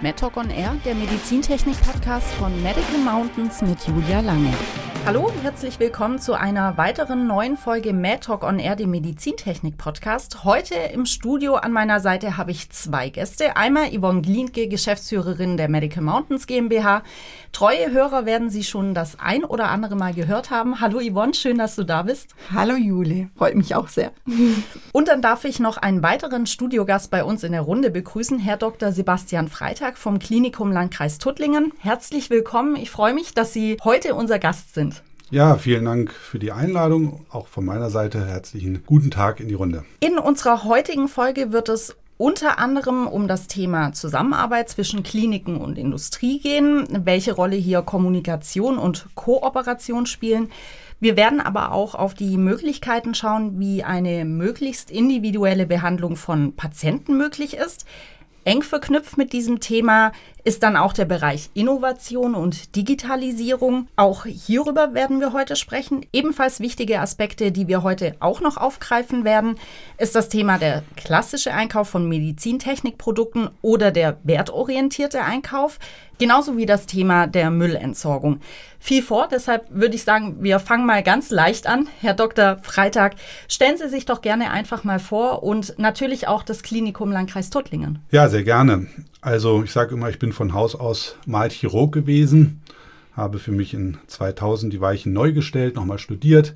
MedTalk on Air, der Medizintechnik-Podcast von Medical Mountains mit Julia Lange. Hallo und herzlich willkommen zu einer weiteren neuen Folge MedTalk on Air, dem Medizintechnik-Podcast. Heute im Studio an meiner Seite habe ich zwei Gäste. Einmal Yvonne Glienke, Geschäftsführerin der Medical Mountains GmbH. Treue Hörer werden Sie schon das ein oder andere Mal gehört haben. Hallo Yvonne, schön, dass du da bist. Hallo Juli, freut mich auch sehr. Und dann darf ich noch einen weiteren Studiogast bei uns in der Runde begrüßen, Herr Dr. Sebastian Freitag vom Klinikum Landkreis Tuttlingen. Herzlich willkommen. Ich freue mich, dass Sie heute unser Gast sind. Ja, vielen Dank für die Einladung. Auch von meiner Seite herzlichen guten Tag in die Runde. In unserer heutigen Folge wird es unter anderem um das Thema Zusammenarbeit zwischen Kliniken und Industrie gehen, welche Rolle hier Kommunikation und Kooperation spielen. Wir werden aber auch auf die Möglichkeiten schauen, wie eine möglichst individuelle Behandlung von Patienten möglich ist. Eng verknüpft mit diesem Thema ist dann auch der Bereich Innovation und Digitalisierung. Auch hierüber werden wir heute sprechen. Ebenfalls wichtige Aspekte, die wir heute auch noch aufgreifen werden, ist das Thema der klassische Einkauf von Medizintechnikprodukten oder der wertorientierte Einkauf, genauso wie das Thema der Müllentsorgung. Viel vor, deshalb würde ich sagen, wir fangen mal ganz leicht an. Herr Dr. Freitag, stellen Sie sich doch gerne einfach mal vor und natürlich auch das Klinikum Landkreis Tuttlingen. Ja, sehr gerne. Also ich sage immer, ich bin von Haus aus mal Chirurg gewesen, habe für mich in 2000 die Weichen neu gestellt, nochmal studiert,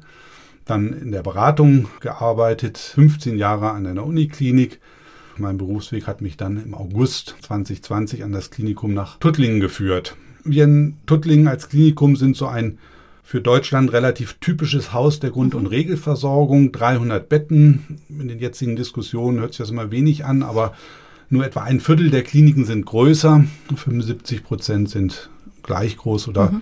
dann in der Beratung gearbeitet, 15 Jahre an einer Uniklinik. Mein Berufsweg hat mich dann im August 2020 an das Klinikum nach Tuttlingen geführt. Wir in Tuttlingen als Klinikum sind so ein für Deutschland relativ typisches Haus der Grund- und Regelversorgung. 300 Betten. In den jetzigen Diskussionen hört sich das immer wenig an, aber nur etwa ein Viertel der Kliniken sind größer, 75 Prozent sind gleich groß oder mhm.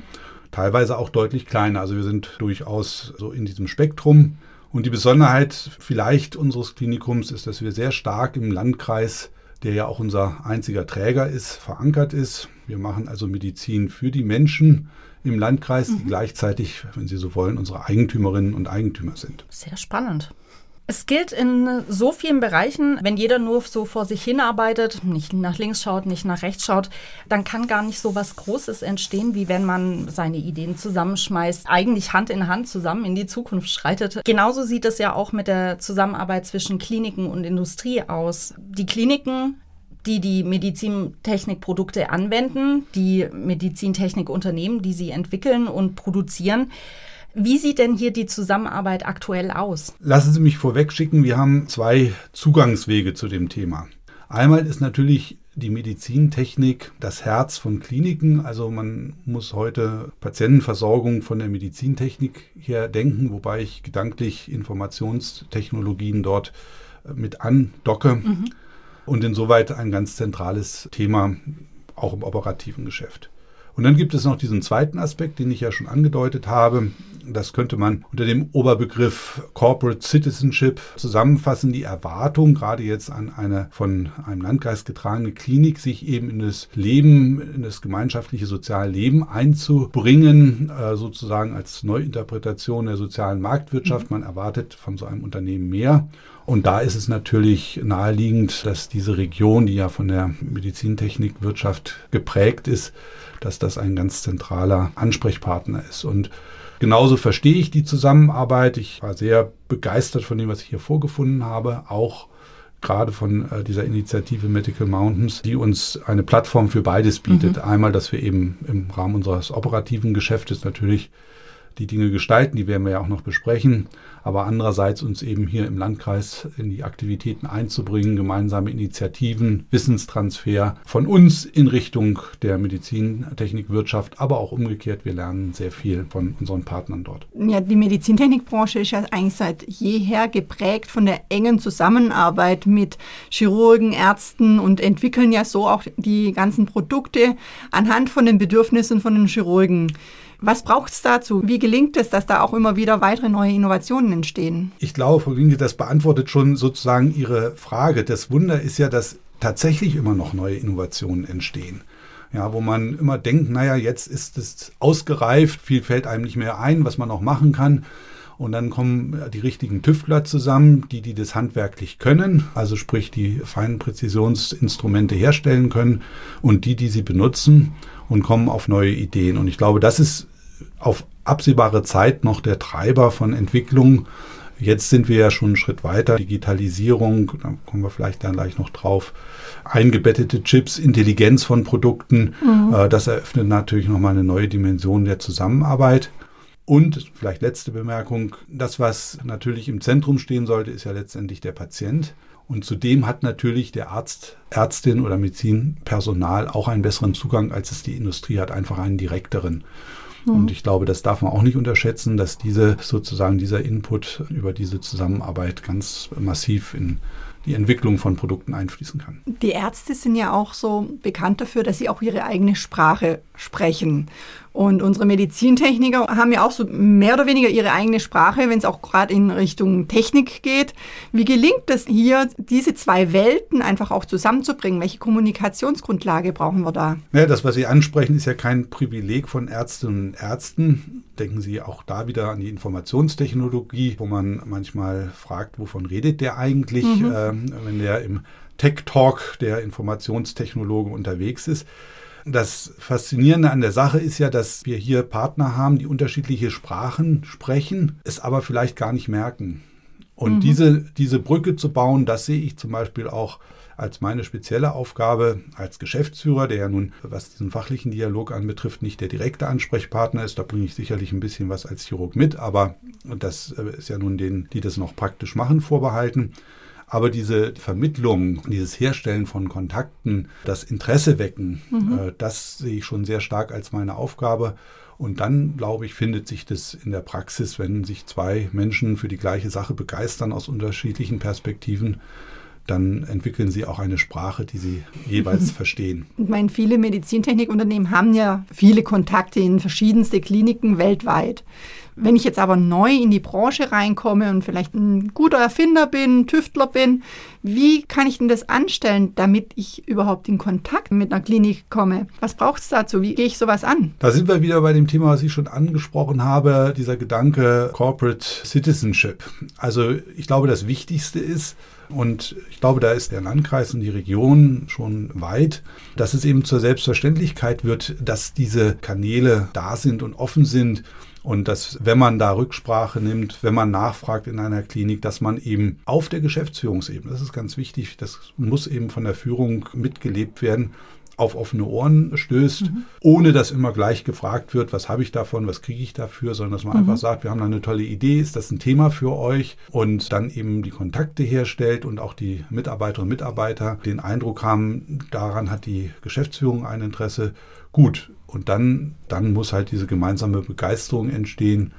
teilweise auch deutlich kleiner. Also wir sind durchaus so in diesem Spektrum. Und die Besonderheit vielleicht unseres Klinikums ist, dass wir sehr stark im Landkreis, der ja auch unser einziger Träger ist, verankert ist. Wir machen also Medizin für die Menschen im Landkreis, die mhm. gleichzeitig, wenn Sie so wollen, unsere Eigentümerinnen und Eigentümer sind. Sehr spannend. Es gilt in so vielen Bereichen, wenn jeder nur so vor sich hinarbeitet, nicht nach links schaut, nicht nach rechts schaut, dann kann gar nicht so was Großes entstehen, wie wenn man seine Ideen zusammenschmeißt, eigentlich Hand in Hand zusammen in die Zukunft schreitet. Genauso sieht es ja auch mit der Zusammenarbeit zwischen Kliniken und Industrie aus. Die Kliniken die die Medizintechnikprodukte anwenden, die Medizintechnikunternehmen, die sie entwickeln und produzieren, wie sieht denn hier die Zusammenarbeit aktuell aus? Lassen Sie mich vorweg schicken, wir haben zwei Zugangswege zu dem Thema. Einmal ist natürlich die Medizintechnik das Herz von Kliniken. Also man muss heute Patientenversorgung von der Medizintechnik her denken, wobei ich gedanklich Informationstechnologien dort äh, mit andocke. Mhm. Und insoweit ein ganz zentrales Thema auch im operativen Geschäft. Und dann gibt es noch diesen zweiten Aspekt, den ich ja schon angedeutet habe. Das könnte man unter dem Oberbegriff Corporate Citizenship zusammenfassen. Die Erwartung, gerade jetzt an eine von einem Landkreis getragene Klinik, sich eben in das Leben, in das gemeinschaftliche soziale Leben einzubringen, äh, sozusagen als Neuinterpretation der sozialen Marktwirtschaft. Man erwartet von so einem Unternehmen mehr. Und da ist es natürlich naheliegend, dass diese Region, die ja von der Medizintechnikwirtschaft geprägt ist, dass das ein ganz zentraler Ansprechpartner ist. Und genauso verstehe ich die Zusammenarbeit. Ich war sehr begeistert von dem, was ich hier vorgefunden habe, auch gerade von äh, dieser Initiative Medical Mountains, die uns eine Plattform für beides bietet. Mhm. Einmal, dass wir eben im Rahmen unseres operativen Geschäftes natürlich die Dinge gestalten, die werden wir ja auch noch besprechen, aber andererseits uns eben hier im Landkreis in die Aktivitäten einzubringen, gemeinsame Initiativen, Wissenstransfer von uns in Richtung der Medizintechnikwirtschaft, aber auch umgekehrt, wir lernen sehr viel von unseren Partnern dort. Ja, die Medizintechnikbranche ist ja eigentlich seit jeher geprägt von der engen Zusammenarbeit mit Chirurgen, Ärzten und entwickeln ja so auch die ganzen Produkte anhand von den Bedürfnissen von den Chirurgen. Was braucht es dazu? Wie gelingt es, dass da auch immer wieder weitere neue Innovationen entstehen? Ich glaube, Frau Winke, das beantwortet schon sozusagen Ihre Frage. Das Wunder ist ja, dass tatsächlich immer noch neue Innovationen entstehen. Ja, wo man immer denkt, naja, jetzt ist es ausgereift, viel fällt einem nicht mehr ein, was man noch machen kann. Und dann kommen die richtigen Tüftler zusammen, die, die das handwerklich können, also sprich die feinen Präzisionsinstrumente herstellen können und die, die sie benutzen und kommen auf neue Ideen. Und ich glaube, das ist auf absehbare Zeit noch der Treiber von Entwicklung. Jetzt sind wir ja schon einen Schritt weiter. Digitalisierung, da kommen wir vielleicht dann gleich noch drauf. Eingebettete Chips, Intelligenz von Produkten, mhm. äh, das eröffnet natürlich nochmal eine neue Dimension der Zusammenarbeit. Und vielleicht letzte Bemerkung, das, was natürlich im Zentrum stehen sollte, ist ja letztendlich der Patient. Und zudem hat natürlich der Arzt, Ärztin oder Medizinpersonal auch einen besseren Zugang, als es die Industrie hat, einfach einen direkteren. Mhm. Und ich glaube, das darf man auch nicht unterschätzen, dass diese sozusagen dieser Input über diese Zusammenarbeit ganz massiv in die Entwicklung von Produkten einfließen kann. Die Ärzte sind ja auch so bekannt dafür, dass sie auch ihre eigene Sprache sprechen. Und unsere Medizintechniker haben ja auch so mehr oder weniger ihre eigene Sprache, wenn es auch gerade in Richtung Technik geht. Wie gelingt es hier, diese zwei Welten einfach auch zusammenzubringen? Welche Kommunikationsgrundlage brauchen wir da? Ja, das, was Sie ansprechen, ist ja kein Privileg von Ärztinnen und Ärzten. Denken Sie auch da wieder an die Informationstechnologie, wo man manchmal fragt, wovon redet der eigentlich, mhm. ähm, wenn der im Tech Talk der Informationstechnologe unterwegs ist. Das Faszinierende an der Sache ist ja, dass wir hier Partner haben, die unterschiedliche Sprachen sprechen, es aber vielleicht gar nicht merken. Und mhm. diese, diese Brücke zu bauen, das sehe ich zum Beispiel auch als meine spezielle Aufgabe als Geschäftsführer, der ja nun, was diesen fachlichen Dialog anbetrifft, nicht der direkte Ansprechpartner ist. Da bringe ich sicherlich ein bisschen was als Chirurg mit, aber das äh, ist ja nun denen, die das noch praktisch machen, vorbehalten. Aber diese Vermittlung, dieses Herstellen von Kontakten, das Interesse wecken, mhm. äh, das sehe ich schon sehr stark als meine Aufgabe. Und dann, glaube ich, findet sich das in der Praxis, wenn sich zwei Menschen für die gleiche Sache begeistern aus unterschiedlichen Perspektiven, dann entwickeln sie auch eine Sprache, die sie jeweils verstehen. Ich meine, viele Medizintechnikunternehmen haben ja viele Kontakte in verschiedenste Kliniken weltweit. Wenn ich jetzt aber neu in die Branche reinkomme und vielleicht ein guter Erfinder bin, Tüftler bin, wie kann ich denn das anstellen, damit ich überhaupt in Kontakt mit einer Klinik komme? Was braucht es dazu? Wie gehe ich sowas an? Da sind wir wieder bei dem Thema, was ich schon angesprochen habe, dieser Gedanke Corporate Citizenship. Also ich glaube, das Wichtigste ist, und ich glaube, da ist der Landkreis und die Region schon weit, dass es eben zur Selbstverständlichkeit wird, dass diese Kanäle da sind und offen sind. Und dass, wenn man da Rücksprache nimmt, wenn man nachfragt in einer Klinik, dass man eben auf der Geschäftsführungsebene, das ist ganz wichtig, das muss eben von der Führung mitgelebt werden, auf offene Ohren stößt, mhm. ohne dass immer gleich gefragt wird, was habe ich davon, was kriege ich dafür, sondern dass man mhm. einfach sagt, wir haben da eine tolle Idee, ist das ein Thema für euch und dann eben die Kontakte herstellt und auch die Mitarbeiterinnen und Mitarbeiter den Eindruck haben, daran hat die Geschäftsführung ein Interesse. Gut, und dann, dann muss halt diese gemeinsame Begeisterung entstehen.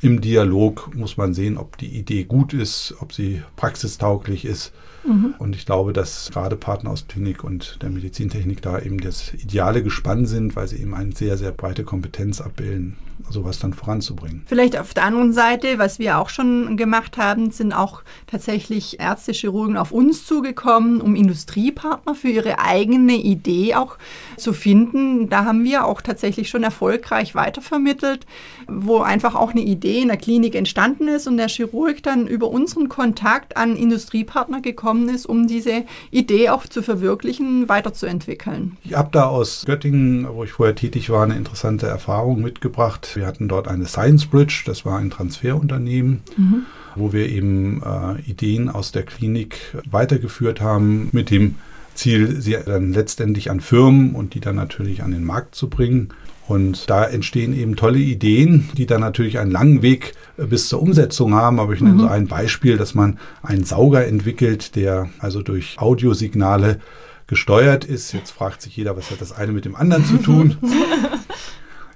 Im Dialog muss man sehen, ob die Idee gut ist, ob sie praxistauglich ist. Mhm. Und ich glaube, dass gerade Partner aus Klinik und der Medizintechnik da eben das ideale Gespann sind, weil sie eben eine sehr, sehr breite Kompetenz abbilden sowas dann voranzubringen. Vielleicht auf der anderen Seite, was wir auch schon gemacht haben, sind auch tatsächlich Ärzte, Chirurgen auf uns zugekommen, um Industriepartner für ihre eigene Idee auch zu finden. Da haben wir auch tatsächlich schon erfolgreich weitervermittelt, wo einfach auch eine Idee in der Klinik entstanden ist und der Chirurg dann über unseren Kontakt an Industriepartner gekommen ist, um diese Idee auch zu verwirklichen, weiterzuentwickeln. Ich habe da aus Göttingen, wo ich vorher tätig war, eine interessante Erfahrung mitgebracht. Wir hatten dort eine Science Bridge, das war ein Transferunternehmen, mhm. wo wir eben äh, Ideen aus der Klinik weitergeführt haben mit dem Ziel, sie dann letztendlich an Firmen und die dann natürlich an den Markt zu bringen. Und da entstehen eben tolle Ideen, die dann natürlich einen langen Weg äh, bis zur Umsetzung haben. Aber ich nenne mhm. so ein Beispiel, dass man einen Sauger entwickelt, der also durch Audiosignale gesteuert ist. Jetzt fragt sich jeder, was hat das eine mit dem anderen zu tun?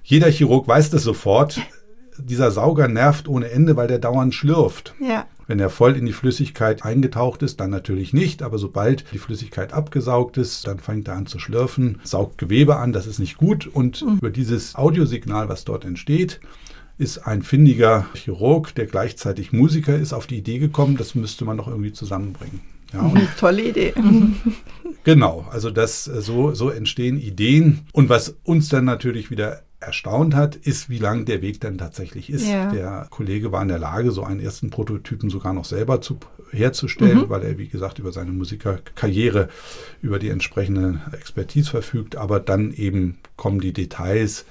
Jeder Chirurg weiß das sofort. Dieser Sauger nervt ohne Ende, weil der dauernd schlürft. Ja. Wenn er voll in die Flüssigkeit eingetaucht ist, dann natürlich nicht, aber sobald die Flüssigkeit abgesaugt ist, dann fängt er an zu schlürfen, saugt Gewebe an, das ist nicht gut und mhm. über dieses Audiosignal, was dort entsteht, ist ein findiger Chirurg, der gleichzeitig Musiker ist, auf die Idee gekommen, das müsste man doch irgendwie zusammenbringen. Ja, Tolle Idee. Genau, also das so, so entstehen Ideen. Und was uns dann natürlich wieder erstaunt hat, ist, wie lang der Weg dann tatsächlich ist. Ja. Der Kollege war in der Lage, so einen ersten Prototypen sogar noch selber zu, herzustellen, Mhm. weil er, wie gesagt, über seine Musikerkarriere, über die entsprechende Expertise verfügt. Aber dann eben kommen die Details,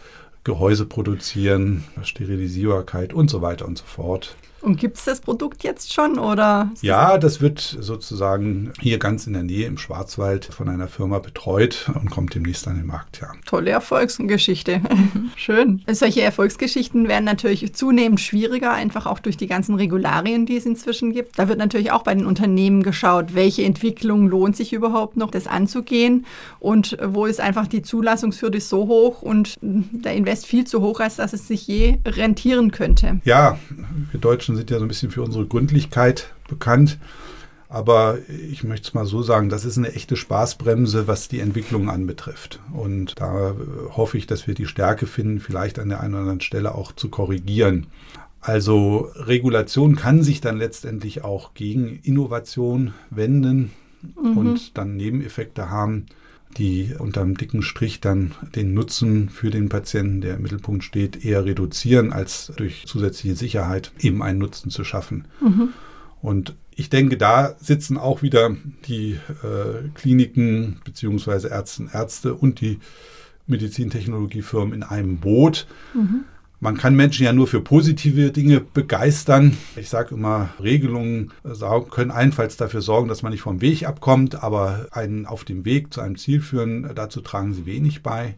Gehäuse produzieren, Sterilisierbarkeit und so weiter und so fort. Und gibt es das Produkt jetzt schon oder? Ja, das wird sozusagen hier ganz in der Nähe im Schwarzwald von einer Firma betreut und kommt demnächst an den Markt, ja. Tolle Erfolgsgeschichte. Schön. Solche Erfolgsgeschichten werden natürlich zunehmend schwieriger, einfach auch durch die ganzen Regularien, die es inzwischen gibt. Da wird natürlich auch bei den Unternehmen geschaut, welche Entwicklung lohnt sich überhaupt noch, das anzugehen und wo ist einfach die Zulassungshürde so hoch und der Invest viel zu hoch, als dass es sich je rentieren könnte. Ja, wir Deutschen sind ja so ein bisschen für unsere Gründlichkeit bekannt. Aber ich möchte es mal so sagen, das ist eine echte Spaßbremse, was die Entwicklung anbetrifft. Und da hoffe ich, dass wir die Stärke finden, vielleicht an der einen oder anderen Stelle auch zu korrigieren. Also Regulation kann sich dann letztendlich auch gegen Innovation wenden und dann Nebeneffekte haben, die unterm dicken Strich dann den Nutzen für den Patienten, der im Mittelpunkt steht, eher reduzieren, als durch zusätzliche Sicherheit eben einen Nutzen zu schaffen. Und ich denke, da sitzen auch wieder die äh, Kliniken beziehungsweise Ärzte, Ärzte und die Medizintechnologiefirmen in einem Boot. Man kann Menschen ja nur für positive Dinge begeistern. Ich sage immer, Regelungen äh, können allenfalls dafür sorgen, dass man nicht vom Weg abkommt, aber einen auf dem Weg zu einem Ziel führen, äh, dazu tragen sie wenig bei.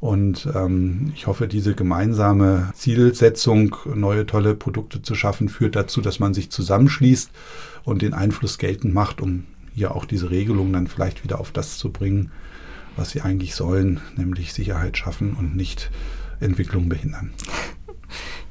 Und ähm, ich hoffe, diese gemeinsame Zielsetzung, neue tolle Produkte zu schaffen, führt dazu, dass man sich zusammenschließt und den Einfluss geltend macht, um hier auch diese Regelungen dann vielleicht wieder auf das zu bringen, was sie eigentlich sollen, nämlich Sicherheit schaffen und nicht Entwicklung behindern.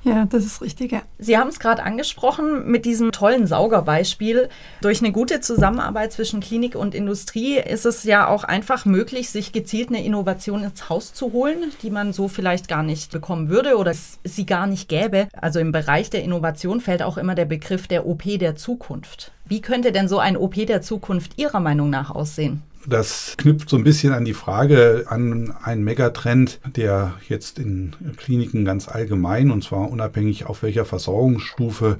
Ja, das ist richtig. Ja. Sie haben es gerade angesprochen mit diesem tollen Saugerbeispiel. Durch eine gute Zusammenarbeit zwischen Klinik und Industrie ist es ja auch einfach möglich, sich gezielt eine Innovation ins Haus zu holen, die man so vielleicht gar nicht bekommen würde oder es sie gar nicht gäbe. Also im Bereich der Innovation fällt auch immer der Begriff der OP der Zukunft. Wie könnte denn so ein OP der Zukunft Ihrer Meinung nach aussehen? Das knüpft so ein bisschen an die Frage an einen Megatrend, der jetzt in Kliniken ganz allgemein und zwar unabhängig auf welcher Versorgungsstufe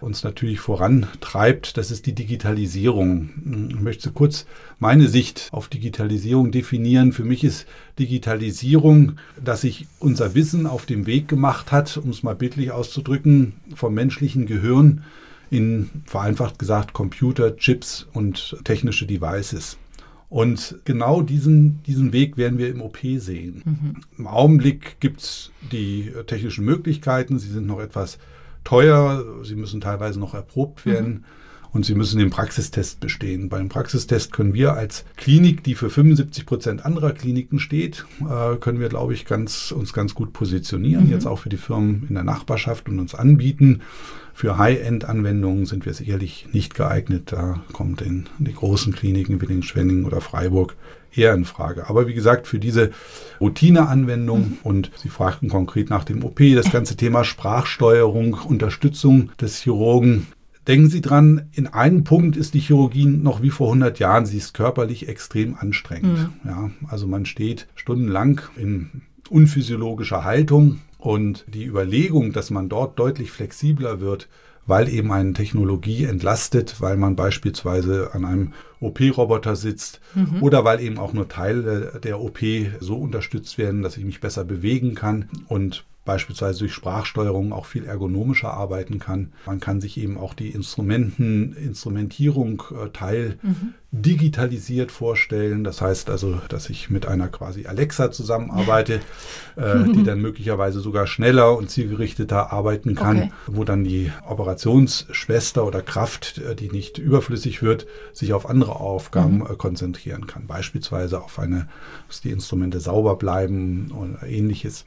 uns natürlich vorantreibt. Das ist die Digitalisierung. Ich möchte kurz meine Sicht auf Digitalisierung definieren. Für mich ist Digitalisierung, dass sich unser Wissen auf dem Weg gemacht hat, um es mal bildlich auszudrücken, vom menschlichen Gehirn in vereinfacht gesagt Computer, Chips und technische Devices. Und genau diesen, diesen Weg werden wir im OP sehen. Im Augenblick gibt es die äh, technischen Möglichkeiten, sie sind noch etwas teuer, sie müssen teilweise noch erprobt werden. Und sie müssen den Praxistest bestehen. Beim Praxistest können wir als Klinik, die für 75 Prozent anderer Kliniken steht, äh, können wir, glaube ich, ganz, uns ganz gut positionieren, jetzt auch für die Firmen in der Nachbarschaft und uns anbieten. Für High-End-Anwendungen sind wir sicherlich nicht geeignet. Da kommt in die großen Kliniken wie den Schwenning oder Freiburg eher in Frage. Aber wie gesagt, für diese Routineanwendung und Sie fragten konkret nach dem OP, das ganze Thema Sprachsteuerung, Unterstützung des Chirurgen. Denken Sie dran, in einem Punkt ist die Chirurgie noch wie vor 100 Jahren. Sie ist körperlich extrem anstrengend. Ja, also man steht stundenlang in unphysiologischer Haltung und die Überlegung, dass man dort deutlich flexibler wird, weil eben eine Technologie entlastet, weil man beispielsweise an einem OP-Roboter sitzt oder weil eben auch nur Teile der OP so unterstützt werden, dass ich mich besser bewegen kann und beispielsweise durch Sprachsteuerung auch viel ergonomischer arbeiten kann. Man kann sich eben auch die Instrumenten, Instrumentierung äh, Teil digitalisiert vorstellen. Das heißt also, dass ich mit einer quasi Alexa zusammenarbeite, äh, die dann möglicherweise sogar schneller und zielgerichteter arbeiten kann, Okay. wo dann die Operationsschwester oder Kraft, äh, die nicht überflüssig wird, sich auf andere Aufgaben äh, konzentrieren kann. Beispielsweise auf eine, dass die Instrumente sauber bleiben oder ähnliches.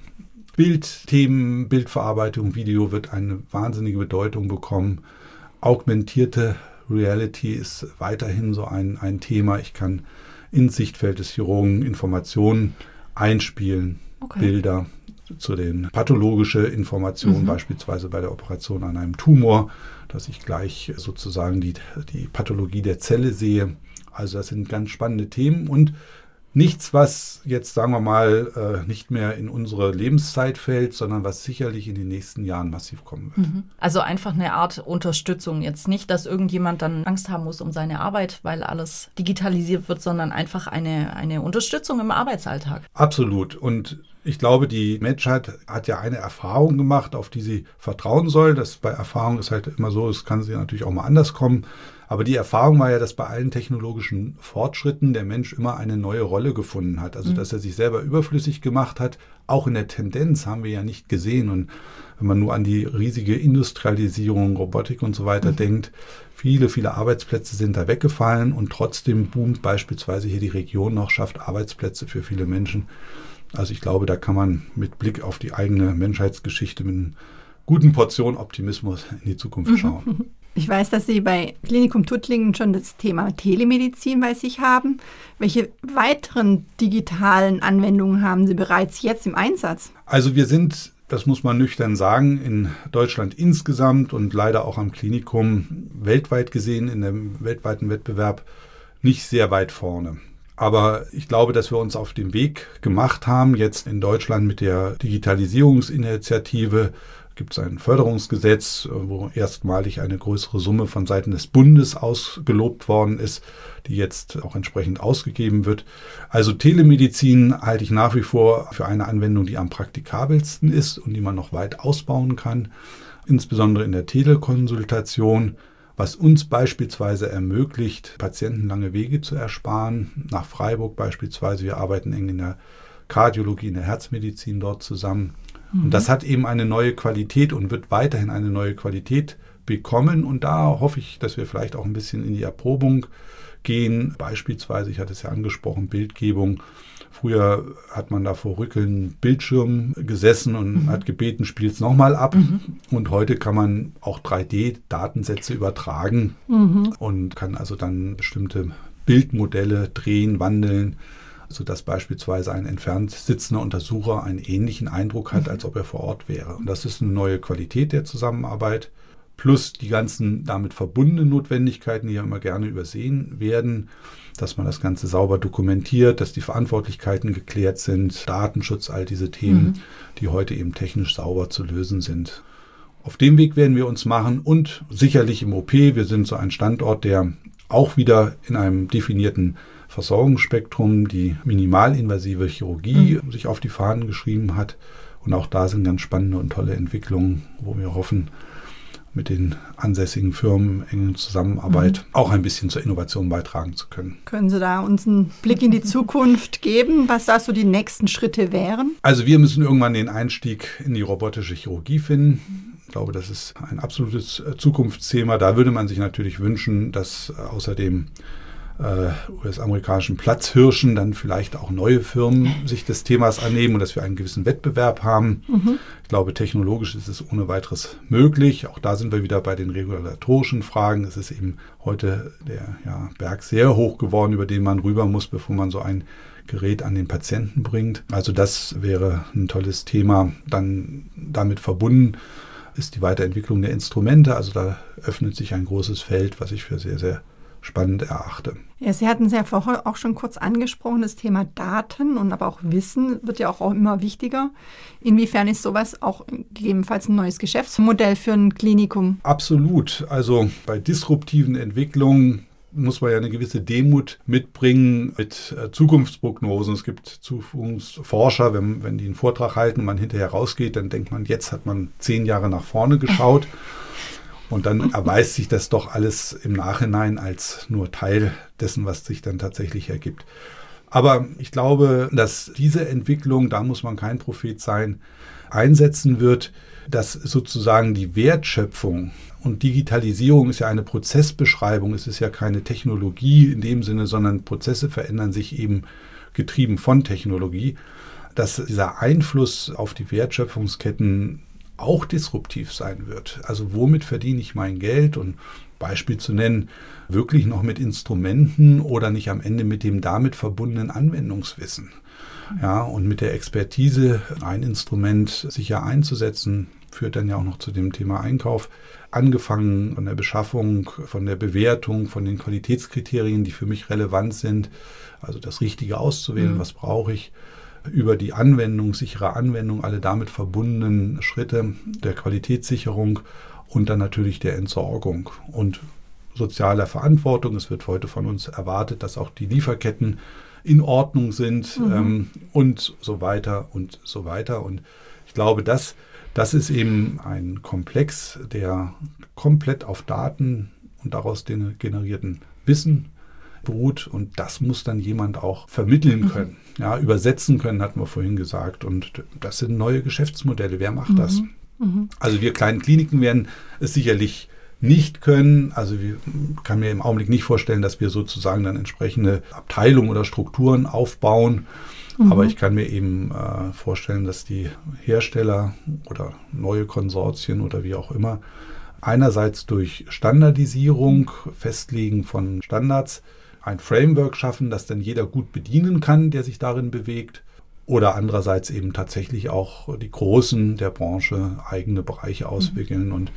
Bildthemen, Bildverarbeitung, Video wird eine wahnsinnige Bedeutung bekommen. Augmentierte Reality ist weiterhin so ein, ein Thema. Ich kann ins Sichtfeld des Chirurgen Informationen einspielen, Okay. Bilder zu den pathologischen Informationen, beispielsweise bei der Operation an einem Tumor, dass ich gleich sozusagen die, die Pathologie der Zelle sehe. Also das sind ganz spannende Themen und nichts, was jetzt, sagen wir mal, äh, nicht mehr in unsere Lebenszeit fällt, sondern was sicherlich in den nächsten Jahren massiv kommen wird. Mhm. Also einfach eine Art Unterstützung. Jetzt nicht, dass irgendjemand dann Angst haben muss um seine Arbeit, weil alles digitalisiert wird, sondern einfach eine, eine Unterstützung im Arbeitsalltag. Absolut. Und ich glaube, die Menschheit hat ja eine Erfahrung gemacht, auf die sie vertrauen soll. Das bei Erfahrung ist halt immer so, es kann sie natürlich auch mal anders kommen. Aber die Erfahrung war ja, dass bei allen technologischen Fortschritten der Mensch immer eine neue Rolle gefunden hat. Also, mhm. dass er sich selber überflüssig gemacht hat. Auch in der Tendenz haben wir ja nicht gesehen. Und wenn man nur an die riesige Industrialisierung, Robotik und so weiter mhm. denkt, viele, viele Arbeitsplätze sind da weggefallen und trotzdem boomt beispielsweise hier die Region noch, schafft Arbeitsplätze für viele Menschen. Also ich glaube, da kann man mit Blick auf die eigene Menschheitsgeschichte mit einer guten Portion Optimismus in die Zukunft mhm. schauen. Ich weiß, dass Sie bei Klinikum Tuttlingen schon das Thema Telemedizin bei sich haben. Welche weiteren digitalen Anwendungen haben Sie bereits jetzt im Einsatz? Also wir sind, das muss man nüchtern sagen, in Deutschland insgesamt und leider auch am Klinikum weltweit gesehen, in dem weltweiten Wettbewerb nicht sehr weit vorne. Aber ich glaube, dass wir uns auf den Weg gemacht haben, jetzt in Deutschland mit der Digitalisierungsinitiative gibt es ein Förderungsgesetz, wo erstmalig eine größere Summe von Seiten des Bundes ausgelobt worden ist, die jetzt auch entsprechend ausgegeben wird. Also Telemedizin halte ich nach wie vor für eine Anwendung, die am praktikabelsten ist und die man noch weit ausbauen kann, insbesondere in der Telekonsultation was uns beispielsweise ermöglicht, Patienten lange Wege zu ersparen. Nach Freiburg beispielsweise, wir arbeiten eng in der Kardiologie, in der Herzmedizin dort zusammen. Mhm. Und das hat eben eine neue Qualität und wird weiterhin eine neue Qualität bekommen. Und da hoffe ich, dass wir vielleicht auch ein bisschen in die Erprobung gehen. Beispielsweise, ich hatte es ja angesprochen, Bildgebung Früher hat man da vor Rückeln Bildschirm gesessen und mhm. hat gebeten, spiel es nochmal ab. Mhm. Und heute kann man auch 3D-Datensätze übertragen mhm. und kann also dann bestimmte Bildmodelle drehen, wandeln, sodass beispielsweise ein entfernt sitzender Untersucher einen ähnlichen Eindruck hat, mhm. als ob er vor Ort wäre. Und das ist eine neue Qualität der Zusammenarbeit. Plus die ganzen damit verbundenen Notwendigkeiten, die ja immer gerne übersehen werden dass man das Ganze sauber dokumentiert, dass die Verantwortlichkeiten geklärt sind, Datenschutz, all diese Themen, mhm. die heute eben technisch sauber zu lösen sind. Auf dem Weg werden wir uns machen und sicherlich im OP. Wir sind so ein Standort, der auch wieder in einem definierten Versorgungsspektrum die minimalinvasive Chirurgie mhm. sich auf die Fahnen geschrieben hat. Und auch da sind ganz spannende und tolle Entwicklungen, wo wir hoffen, mit den ansässigen Firmen in Zusammenarbeit mhm. auch ein bisschen zur Innovation beitragen zu können. Können Sie da uns einen Blick in die Zukunft geben, was da so die nächsten Schritte wären? Also wir müssen irgendwann den Einstieg in die robotische Chirurgie finden. Ich glaube, das ist ein absolutes Zukunftsthema. Da würde man sich natürlich wünschen, dass außerdem äh, US-amerikanischen Platzhirschen dann vielleicht auch neue Firmen sich des Themas annehmen und dass wir einen gewissen Wettbewerb haben. Mhm. Ich glaube, technologisch ist es ohne weiteres möglich. Auch da sind wir wieder bei den regulatorischen Fragen. Es ist eben heute der ja, Berg sehr hoch geworden, über den man rüber muss, bevor man so ein Gerät an den Patienten bringt. Also das wäre ein tolles Thema. Dann damit verbunden ist die Weiterentwicklung der Instrumente. Also da öffnet sich ein großes Feld, was ich für sehr, sehr spannend erachte. Ja, Sie hatten es ja vorher auch schon kurz angesprochen, das Thema Daten und aber auch Wissen wird ja auch, immer wichtiger. Inwiefern ist sowas auch gegebenenfalls ein neues Geschäftsmodell für ein Klinikum? Absolut. Also bei disruptiven Entwicklungen muss man ja eine gewisse Demut mitbringen mit äh, Zukunftsprognosen. Es gibt Zukunftsforscher, wenn, wenn die einen Vortrag halten und man hinterher rausgeht, dann denkt man, jetzt hat man zehn Jahre nach vorne geschaut. Und dann erweist sich das doch alles im Nachhinein als nur Teil dessen, was sich dann tatsächlich ergibt. Aber ich glaube, dass diese Entwicklung, da muss man kein Prophet sein, einsetzen wird, dass sozusagen die Wertschöpfung und Digitalisierung ist ja eine Prozessbeschreibung, es ist ja keine Technologie in dem Sinne, sondern Prozesse verändern sich eben getrieben von Technologie, dass dieser Einfluss auf die Wertschöpfungsketten auch disruptiv sein wird. Also womit verdiene ich mein Geld und Beispiel zu nennen, wirklich noch mit Instrumenten oder nicht am Ende mit dem damit verbundenen Anwendungswissen. Ja, und mit der Expertise ein Instrument sicher einzusetzen, führt dann ja auch noch zu dem Thema Einkauf. Angefangen von der Beschaffung, von der Bewertung, von den Qualitätskriterien, die für mich relevant sind. Also das Richtige auszuwählen, mhm. was brauche ich über die Anwendung, sichere Anwendung, alle damit verbundenen Schritte der Qualitätssicherung und dann natürlich der Entsorgung und sozialer Verantwortung. Es wird heute von uns erwartet, dass auch die Lieferketten in Ordnung sind mhm. ähm, und so weiter und so weiter. Und ich glaube, das, das ist eben ein Komplex, der komplett auf Daten und daraus den generierten Wissen beruht. Und das muss dann jemand auch vermitteln mhm. können. Mhm. Ja, übersetzen können, hatten wir vorhin gesagt. Und das sind neue Geschäftsmodelle. Wer macht mhm. das? Mhm. Also wir kleinen Kliniken werden es sicherlich nicht können. Also ich kann mir im Augenblick nicht vorstellen, dass wir sozusagen dann entsprechende Abteilungen oder Strukturen aufbauen. Mhm. Aber ich kann mir eben äh, vorstellen, dass die Hersteller oder neue Konsortien oder wie auch immer einerseits durch Standardisierung, Festlegen von Standards, ein Framework schaffen, das dann jeder gut bedienen kann, der sich darin bewegt. Oder andererseits eben tatsächlich auch die Großen der Branche eigene Bereiche mhm. auswickeln. Mhm. Und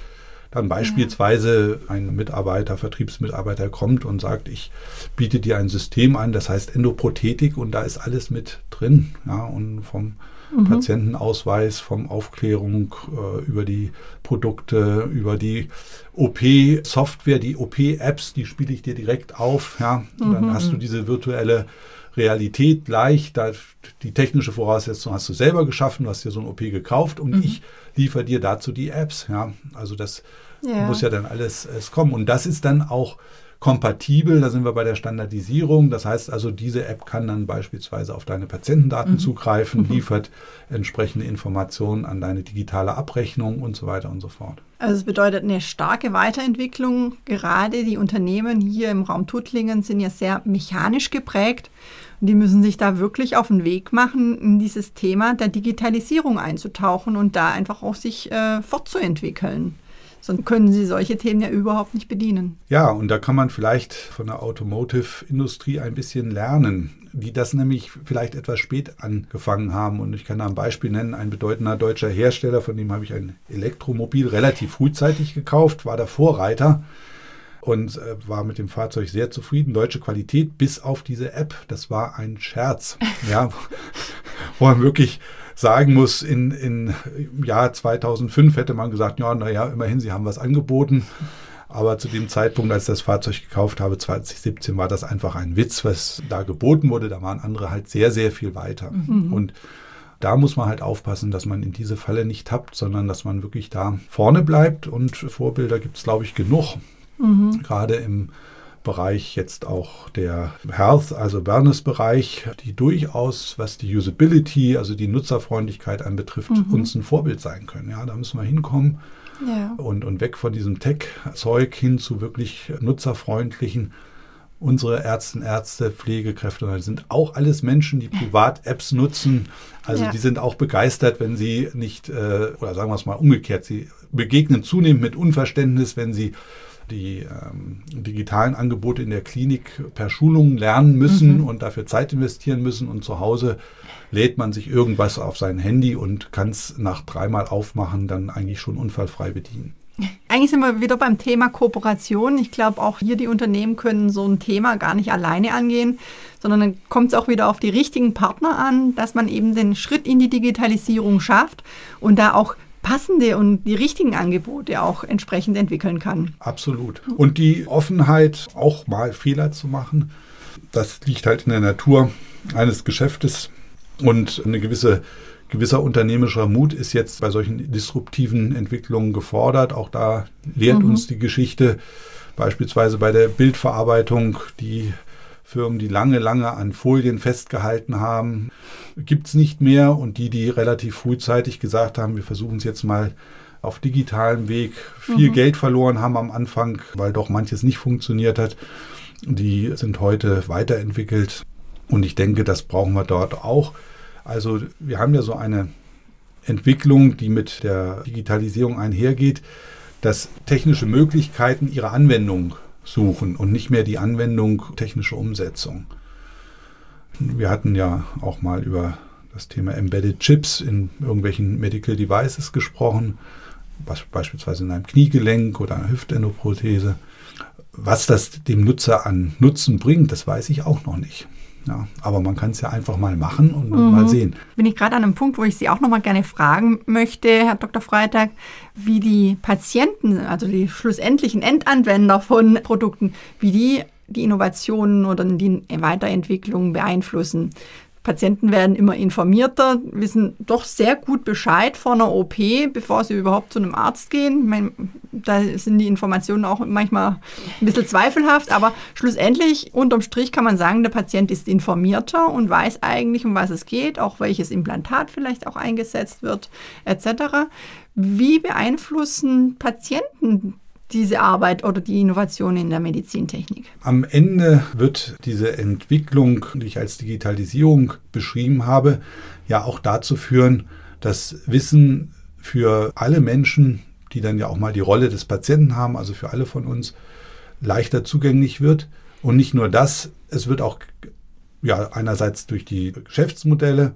dann beispielsweise ein Mitarbeiter, Vertriebsmitarbeiter kommt und sagt, ich biete dir ein System an, das heißt Endoprothetik und da ist alles mit drin. Ja, und vom mhm. Patientenausweis, vom Aufklärung äh, über die Produkte, über die OP-Software, die OP-Apps, die spiele ich dir direkt auf. Ja, und dann mhm. hast du diese virtuelle Realität gleich. Da, die technische Voraussetzung hast du selber geschaffen, du hast dir so ein OP gekauft und mhm. ich liefere dir dazu die Apps. Ja, also das ja. muss ja dann alles es kommen. Und das ist dann auch kompatibel, da sind wir bei der Standardisierung. Das heißt also, diese App kann dann beispielsweise auf deine Patientendaten mhm. zugreifen, mhm. liefert entsprechende Informationen an deine digitale Abrechnung und so weiter und so fort. Also es bedeutet eine starke Weiterentwicklung. Gerade die Unternehmen hier im Raum Tuttlingen sind ja sehr mechanisch geprägt. Und die müssen sich da wirklich auf den Weg machen, in dieses Thema der Digitalisierung einzutauchen und da einfach auch sich äh, fortzuentwickeln. Sonst können sie solche Themen ja überhaupt nicht bedienen. Ja, und da kann man vielleicht von der Automotive-Industrie ein bisschen lernen, die das nämlich vielleicht etwas spät angefangen haben. Und ich kann da ein Beispiel nennen. Ein bedeutender deutscher Hersteller, von dem habe ich ein Elektromobil relativ frühzeitig gekauft, war der Vorreiter und äh, war mit dem Fahrzeug sehr zufrieden. Deutsche Qualität bis auf diese App. Das war ein Scherz. ja, wo man wirklich sagen muss, in, in Jahr 2005 hätte man gesagt, ja, naja, immerhin, sie haben was angeboten. Aber zu dem Zeitpunkt, als ich das Fahrzeug gekauft habe, 2017, war das einfach ein Witz, was da geboten wurde. Da waren andere halt sehr, sehr viel weiter. Mhm. Und da muss man halt aufpassen, dass man in diese Falle nicht tappt, sondern dass man wirklich da vorne bleibt. Und Vorbilder gibt es, glaube ich, genug. Mhm. Gerade im Bereich jetzt auch der Health, also Wellness-Bereich, die durchaus, was die Usability, also die Nutzerfreundlichkeit anbetrifft, mhm. uns ein Vorbild sein können. Ja, da müssen wir hinkommen. Ja. Und, und weg von diesem Tech-Zeug hin zu wirklich nutzerfreundlichen unsere Ärzte, Ärzte, Pflegekräfte sind auch alles Menschen, die Privat-Apps nutzen. Also ja. die sind auch begeistert, wenn sie nicht, äh, oder sagen wir es mal umgekehrt, sie begegnen zunehmend mit Unverständnis, wenn sie die ähm, digitalen Angebote in der Klinik per Schulung lernen müssen mhm. und dafür Zeit investieren müssen und zu Hause lädt man sich irgendwas auf sein Handy und kann es nach dreimal aufmachen dann eigentlich schon unfallfrei bedienen. Eigentlich sind wir wieder beim Thema Kooperation. Ich glaube, auch hier die Unternehmen können so ein Thema gar nicht alleine angehen, sondern dann kommt es auch wieder auf die richtigen Partner an, dass man eben den Schritt in die Digitalisierung schafft und da auch passende und die richtigen Angebote auch entsprechend entwickeln kann. Absolut. Und die Offenheit, auch mal Fehler zu machen, das liegt halt in der Natur eines Geschäftes und eine gewisse gewisser unternehmerischer Mut ist jetzt bei solchen disruptiven Entwicklungen gefordert. Auch da lehrt mhm. uns die Geschichte beispielsweise bei der Bildverarbeitung, die Firmen, die lange, lange an Folien festgehalten haben, gibt es nicht mehr. Und die, die relativ frühzeitig gesagt haben, wir versuchen es jetzt mal auf digitalem Weg, viel mhm. Geld verloren haben am Anfang, weil doch manches nicht funktioniert hat, die sind heute weiterentwickelt. Und ich denke, das brauchen wir dort auch. Also wir haben ja so eine Entwicklung, die mit der Digitalisierung einhergeht, dass technische Möglichkeiten ihre Anwendung suchen und nicht mehr die Anwendung technische Umsetzung. Wir hatten ja auch mal über das Thema Embedded Chips in irgendwelchen Medical Devices gesprochen, beispielsweise in einem Kniegelenk oder einer Hüftendoprothese. Was das dem Nutzer an Nutzen bringt, das weiß ich auch noch nicht. Ja, aber man kann es ja einfach mal machen und mhm. mal sehen. Bin ich gerade an einem Punkt, wo ich Sie auch noch mal gerne fragen möchte, Herr Dr. Freitag, wie die Patienten, also die schlussendlichen Endanwender von Produkten, wie die die Innovationen oder die Weiterentwicklung beeinflussen. Patienten werden immer informierter, wissen doch sehr gut Bescheid vor einer OP, bevor sie überhaupt zu einem Arzt gehen. Meine, da sind die Informationen auch manchmal ein bisschen zweifelhaft, aber schlussendlich, unterm Strich kann man sagen, der Patient ist informierter und weiß eigentlich, um was es geht, auch welches Implantat vielleicht auch eingesetzt wird, etc. Wie beeinflussen Patienten diese Arbeit oder die Innovation in der Medizintechnik? Am Ende wird diese Entwicklung, die ich als Digitalisierung beschrieben habe, ja auch dazu führen, dass Wissen für alle Menschen, die dann ja auch mal die Rolle des Patienten haben, also für alle von uns, leichter zugänglich wird. Und nicht nur das, es wird auch ja, einerseits durch die Geschäftsmodelle,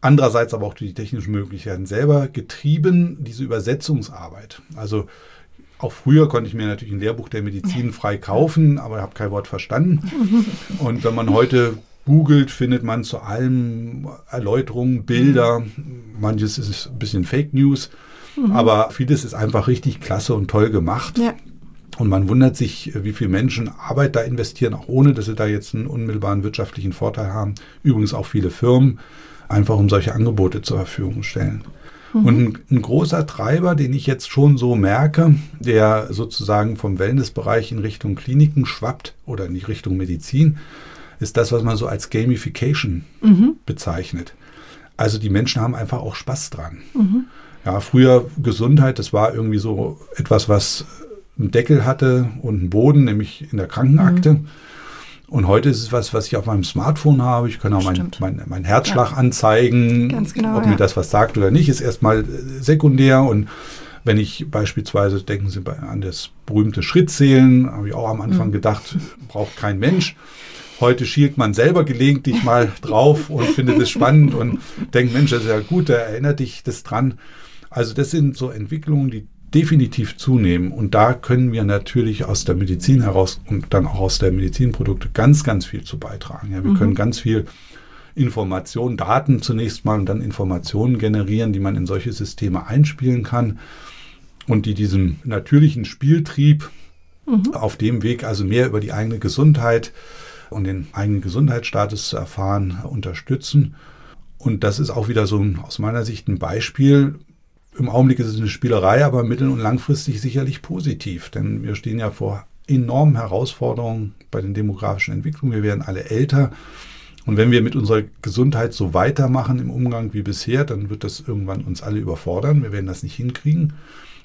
andererseits aber auch durch die technischen Möglichkeiten selber getrieben, diese Übersetzungsarbeit. Also auch früher konnte ich mir natürlich ein Lehrbuch der Medizin frei kaufen, aber habe kein Wort verstanden. Und wenn man heute googelt, findet man zu allem Erläuterungen, Bilder. Manches ist ein bisschen Fake News, mhm. aber vieles ist einfach richtig klasse und toll gemacht. Ja. Und man wundert sich, wie viele Menschen Arbeit da investieren, auch ohne, dass sie da jetzt einen unmittelbaren wirtschaftlichen Vorteil haben. Übrigens auch viele Firmen, einfach um solche Angebote zur Verfügung stellen. Mhm. Und ein, ein, großer Treiber, den ich jetzt schon so merke, der sozusagen vom Wellnessbereich in Richtung Kliniken schwappt oder in die Richtung Medizin, ist das, was man so als Gamification mhm. bezeichnet. Also die Menschen haben einfach auch Spaß dran. Mhm. Ja, früher Gesundheit, das war irgendwie so etwas, was einen Deckel hatte und einen Boden, nämlich in der Krankenakte. Mhm. Und heute ist es was, was ich auf meinem Smartphone habe. Ich kann auch meinen mein, mein Herzschlag ja. anzeigen. Genau, Ob ja. mir das was sagt oder nicht, ist erstmal äh, sekundär. Und wenn ich beispielsweise, denken Sie an das berühmte Schrittzählen, habe ich auch am Anfang mhm. gedacht, braucht kein Mensch. Heute schielt man selber gelegentlich mal drauf und findet es spannend und denkt, Mensch, das ist ja gut, da erinnert dich das dran. Also das sind so Entwicklungen, die definitiv zunehmen. Und da können wir natürlich aus der Medizin heraus und dann auch aus der Medizinprodukte ganz, ganz viel zu beitragen. Ja, wir mhm. können ganz viel Informationen, Daten zunächst mal und dann Informationen generieren, die man in solche Systeme einspielen kann und die diesem natürlichen Spieltrieb mhm. auf dem Weg, also mehr über die eigene Gesundheit und den eigenen Gesundheitsstatus zu erfahren, unterstützen. Und das ist auch wieder so aus meiner Sicht ein Beispiel, im Augenblick ist es eine Spielerei, aber mittel- und langfristig sicherlich positiv, denn wir stehen ja vor enormen Herausforderungen bei den demografischen Entwicklungen. Wir werden alle älter. Und wenn wir mit unserer Gesundheit so weitermachen im Umgang wie bisher, dann wird das irgendwann uns alle überfordern. Wir werden das nicht hinkriegen.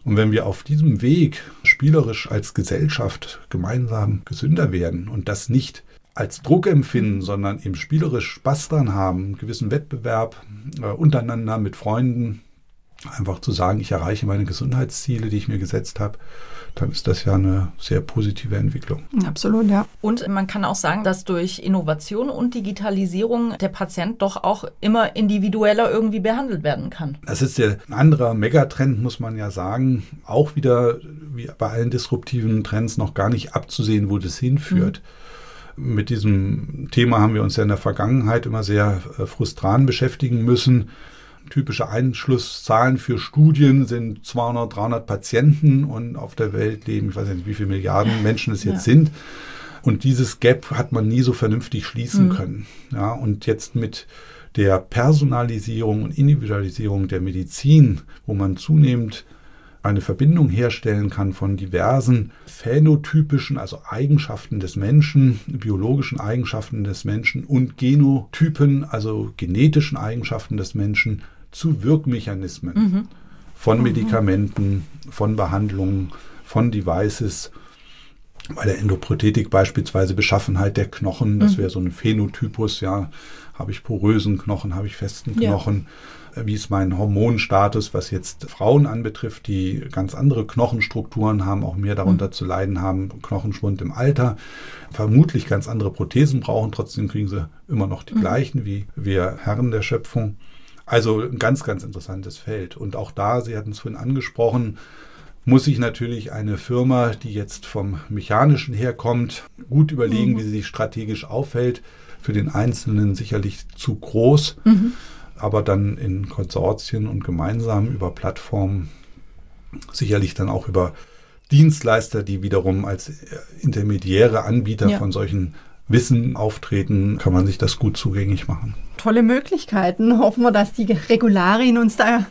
Und wenn wir auf diesem Weg spielerisch als Gesellschaft gemeinsam gesünder werden und das nicht als Druck empfinden, sondern eben spielerisch Spaß dran haben, einen gewissen Wettbewerb äh, untereinander mit Freunden, einfach zu sagen, ich erreiche meine Gesundheitsziele, die ich mir gesetzt habe, dann ist das ja eine sehr positive Entwicklung. Absolut, ja. Und man kann auch sagen, dass durch Innovation und Digitalisierung der Patient doch auch immer individueller irgendwie behandelt werden kann. Das ist ja ein anderer Megatrend, muss man ja sagen. Auch wieder, wie bei allen disruptiven Trends, noch gar nicht abzusehen, wo das hinführt. Mhm. Mit diesem Thema haben wir uns ja in der Vergangenheit immer sehr äh, frustran beschäftigen müssen typische Einschlusszahlen für Studien sind 200, 300 Patienten und auf der Welt leben, ich weiß nicht, wie viele Milliarden Menschen es jetzt ja. sind. Und dieses Gap hat man nie so vernünftig schließen mhm. können. Ja, und jetzt mit der Personalisierung und Individualisierung der Medizin, wo man zunehmend eine Verbindung herstellen kann von diversen phänotypischen, also Eigenschaften des Menschen, biologischen Eigenschaften des Menschen und Genotypen, also genetischen Eigenschaften des Menschen zu Wirkmechanismen mhm. von mhm. Medikamenten, von Behandlungen, von Devices. Bei der Endoprothetik beispielsweise Beschaffenheit der Knochen, das mhm. wäre so ein Phänotypus, ja, habe ich porösen Knochen, habe ich festen Knochen. Ja wie ist mein Hormonstatus, was jetzt Frauen anbetrifft, die ganz andere Knochenstrukturen haben, auch mehr darunter mhm. zu leiden haben, Knochenschwund im Alter, vermutlich ganz andere Prothesen brauchen, trotzdem kriegen sie immer noch die mhm. gleichen wie wir Herren der Schöpfung. Also ein ganz, ganz interessantes Feld. Und auch da, Sie hatten es vorhin angesprochen, muss sich natürlich eine Firma, die jetzt vom Mechanischen herkommt, gut überlegen, mhm. wie sie sich strategisch aufhält. Für den Einzelnen sicherlich zu groß, mhm. aber dann in Konsortien und gemeinsam über Plattformen, sicherlich dann auch über Dienstleister, die wiederum als intermediäre Anbieter ja. von solchen Wissen auftreten, kann man sich das gut zugänglich machen. Tolle Möglichkeiten. Hoffen wir, dass die Regularien uns da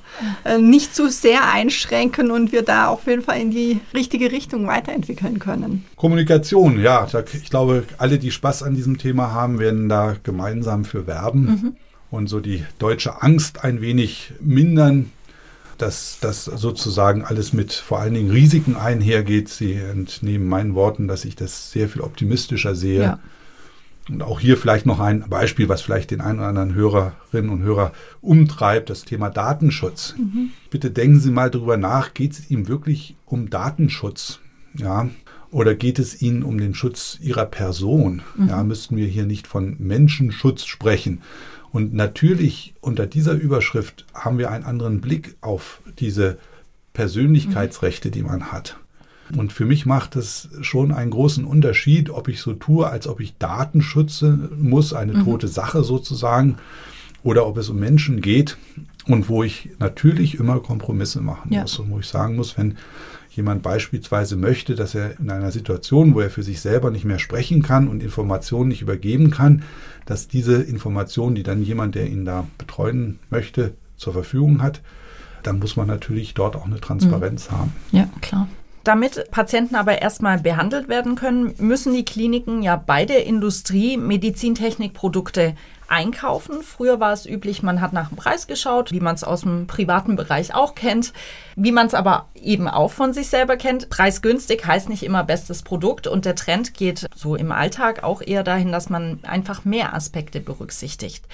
äh, nicht zu sehr einschränken und wir da auf jeden Fall in die richtige Richtung weiterentwickeln können. Kommunikation, ja. Ich glaube, alle, die Spaß an diesem Thema haben, werden da gemeinsam für werben mhm. und so die deutsche Angst ein wenig mindern dass das sozusagen alles mit vor allen Dingen Risiken einhergeht. Sie entnehmen meinen Worten, dass ich das sehr viel optimistischer sehe. Ja. Und auch hier vielleicht noch ein Beispiel, was vielleicht den einen oder anderen Hörerinnen und Hörer umtreibt, das Thema Datenschutz. Mhm. Bitte denken Sie mal darüber nach, geht es ihm wirklich um Datenschutz? Ja, oder geht es Ihnen um den Schutz Ihrer Person? Mhm. Ja, müssten wir hier nicht von Menschenschutz sprechen? Und natürlich unter dieser Überschrift haben wir einen anderen Blick auf diese Persönlichkeitsrechte, die man hat. Und für mich macht es schon einen großen Unterschied, ob ich so tue, als ob ich Daten schütze muss, eine mhm. tote Sache sozusagen, oder ob es um Menschen geht und wo ich natürlich immer Kompromisse machen ja. muss und wo ich sagen muss, wenn jemand beispielsweise möchte, dass er in einer Situation, wo er für sich selber nicht mehr sprechen kann und Informationen nicht übergeben kann, dass diese Informationen, die dann jemand, der ihn da betreuen möchte, zur Verfügung hat, dann muss man natürlich dort auch eine Transparenz mhm. haben. Ja, klar. Damit Patienten aber erstmal behandelt werden können, müssen die Kliniken ja bei der Industrie Medizintechnikprodukte einkaufen. Früher war es üblich, man hat nach dem Preis geschaut, wie man es aus dem privaten Bereich auch kennt, wie man es aber eben auch von sich selber kennt. Preisgünstig heißt nicht immer bestes Produkt und der Trend geht so im Alltag auch eher dahin, dass man einfach mehr Aspekte berücksichtigt.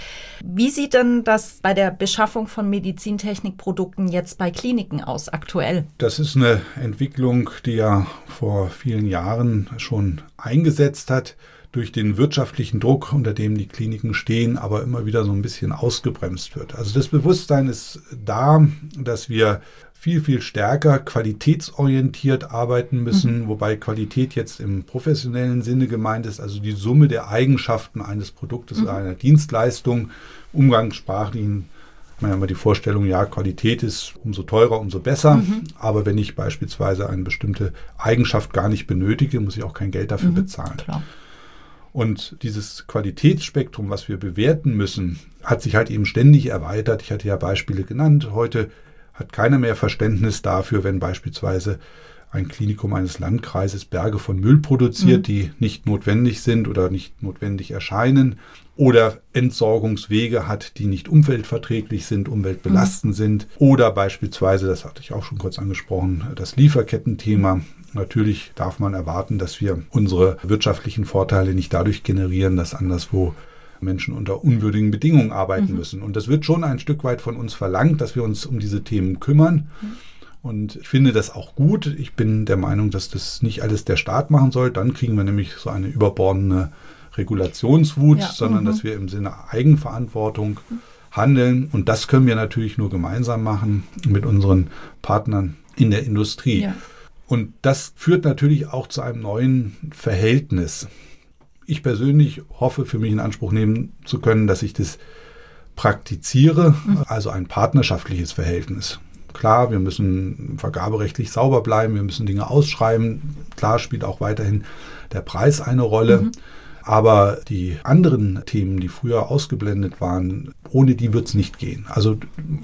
Wie sieht denn das bei der Beschaffung von Medizintechnikprodukten jetzt bei Kliniken aus aktuell? Das ist eine Entwicklung, die ja vor vielen Jahren schon eingesetzt hat durch den wirtschaftlichen Druck, unter dem die Kliniken stehen, aber immer wieder so ein bisschen ausgebremst wird. Also das Bewusstsein ist da, dass wir viel, viel stärker qualitätsorientiert arbeiten müssen, mhm. wobei Qualität jetzt im professionellen Sinne gemeint ist, also die Summe der Eigenschaften eines Produktes mhm. oder einer Dienstleistung, umgangssprachlichen man ja immer die Vorstellung, ja, Qualität ist umso teurer, umso besser. Mhm. Aber wenn ich beispielsweise eine bestimmte Eigenschaft gar nicht benötige, muss ich auch kein Geld dafür mhm, bezahlen. Klar. Und dieses Qualitätsspektrum, was wir bewerten müssen, hat sich halt eben ständig erweitert. Ich hatte ja Beispiele genannt. Heute hat keiner mehr Verständnis dafür, wenn beispielsweise ein Klinikum eines Landkreises Berge von Müll produziert, mhm. die nicht notwendig sind oder nicht notwendig erscheinen oder Entsorgungswege hat, die nicht umweltverträglich sind, umweltbelastend mhm. sind oder beispielsweise, das hatte ich auch schon kurz angesprochen, das Lieferkettenthema. Natürlich darf man erwarten, dass wir unsere wirtschaftlichen Vorteile nicht dadurch generieren, dass anderswo Menschen unter unwürdigen Bedingungen arbeiten mhm. müssen. Und das wird schon ein Stück weit von uns verlangt, dass wir uns um diese Themen kümmern. Mhm. Und ich finde das auch gut. Ich bin der Meinung, dass das nicht alles der Staat machen soll. Dann kriegen wir nämlich so eine überbordene Regulationswut, ja. sondern mhm. dass wir im Sinne Eigenverantwortung handeln. Und das können wir natürlich nur gemeinsam machen mit unseren Partnern in der Industrie. Ja. Und das führt natürlich auch zu einem neuen Verhältnis. Ich persönlich hoffe, für mich in Anspruch nehmen zu können, dass ich das praktiziere, mhm. also ein partnerschaftliches Verhältnis. Klar, wir müssen vergaberechtlich sauber bleiben, wir müssen Dinge ausschreiben. Klar spielt auch weiterhin der Preis eine Rolle. Mhm. Aber die anderen Themen, die früher ausgeblendet waren, ohne die wird es nicht gehen. Also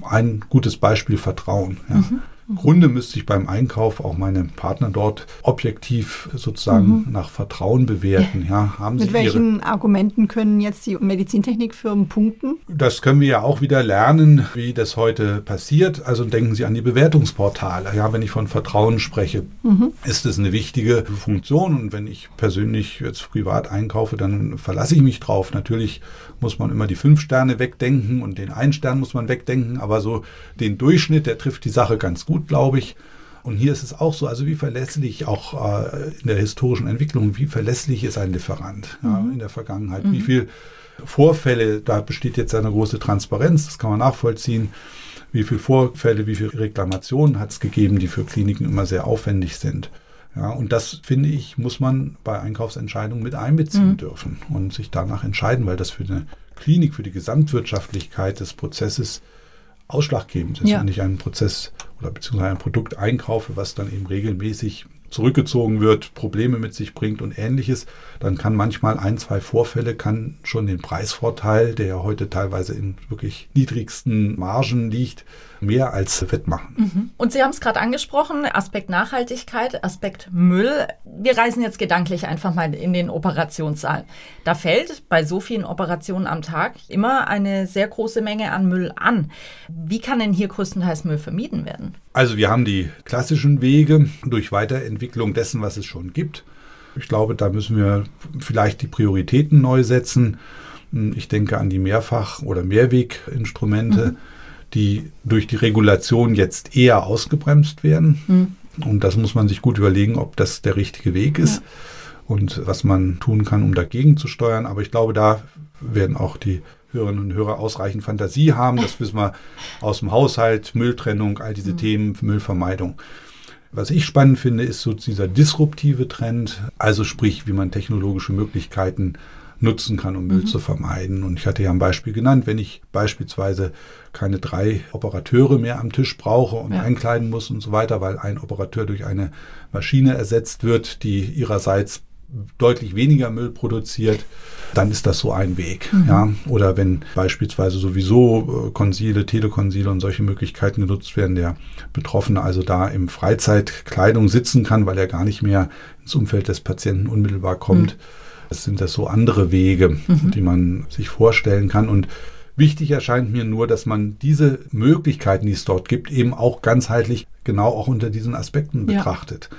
ein gutes Beispiel Vertrauen. Ja. Mhm. Grunde müsste ich beim Einkauf auch meine Partner dort objektiv sozusagen mhm. nach Vertrauen bewerten. Ja, haben Mit Sie welchen ihre, Argumenten können jetzt die Medizintechnikfirmen punkten? Das können wir ja auch wieder lernen, wie das heute passiert. Also denken Sie an die Bewertungsportale. Ja, wenn ich von Vertrauen spreche, mhm. ist es eine wichtige Funktion. Und wenn ich persönlich jetzt privat einkaufe, dann verlasse ich mich drauf. Natürlich muss man immer die fünf Sterne wegdenken und den einen Stern muss man wegdenken, aber so den Durchschnitt, der trifft die Sache ganz gut, glaube ich. Und hier ist es auch so, also wie verlässlich auch äh, in der historischen Entwicklung, wie verlässlich ist ein Lieferant mhm. ja, in der Vergangenheit, mhm. wie viel Vorfälle, da besteht jetzt eine große Transparenz, das kann man nachvollziehen. Wie viele Vorfälle, wie viele Reklamationen hat es gegeben, die für Kliniken immer sehr aufwendig sind. Ja, und das finde ich, muss man bei Einkaufsentscheidungen mit einbeziehen mhm. dürfen und sich danach entscheiden, weil das für eine Klinik, für die Gesamtwirtschaftlichkeit des Prozesses ausschlaggebend ist. Ja. Wenn ich einen Prozess oder beziehungsweise ein Produkt einkaufe, was dann eben regelmäßig zurückgezogen wird, Probleme mit sich bringt und ähnliches, dann kann manchmal ein, zwei Vorfälle kann schon den Preisvorteil, der ja heute teilweise in wirklich niedrigsten Margen liegt, mehr als wettmachen. Mhm. Und Sie haben es gerade angesprochen, Aspekt Nachhaltigkeit, Aspekt Müll. Wir reisen jetzt gedanklich einfach mal in den Operationssaal. Da fällt bei so vielen Operationen am Tag immer eine sehr große Menge an Müll an. Wie kann denn hier größtenteils Müll vermieden werden? Also wir haben die klassischen Wege durch Weiterentwicklung dessen, was es schon gibt. Ich glaube, da müssen wir vielleicht die Prioritäten neu setzen. Ich denke an die Mehrfach- oder Mehrweginstrumente. Mhm die durch die Regulation jetzt eher ausgebremst werden. Mhm. Und das muss man sich gut überlegen, ob das der richtige Weg ist ja. und was man tun kann, um dagegen zu steuern. Aber ich glaube, da werden auch die Hörerinnen und Hörer ausreichend Fantasie haben. Das wissen wir aus dem Haushalt, Mülltrennung, all diese mhm. Themen, Müllvermeidung. Was ich spannend finde, ist so dieser disruptive Trend, also sprich, wie man technologische Möglichkeiten nutzen kann, um Müll mhm. zu vermeiden. Und ich hatte ja ein Beispiel genannt, wenn ich beispielsweise keine drei Operateure mehr am Tisch brauche und ja. einkleiden muss und so weiter, weil ein Operateur durch eine Maschine ersetzt wird, die ihrerseits deutlich weniger Müll produziert, dann ist das so ein Weg. Mhm. Ja? Oder wenn beispielsweise sowieso äh, Konsile, Telekonsile und solche Möglichkeiten genutzt werden, der Betroffene also da im Freizeitkleidung sitzen kann, weil er gar nicht mehr ins Umfeld des Patienten unmittelbar kommt. Mhm sind das so andere Wege, mhm. die man sich vorstellen kann. Und wichtig erscheint mir nur, dass man diese Möglichkeiten, die es dort gibt, eben auch ganzheitlich genau auch unter diesen Aspekten ja. betrachtet.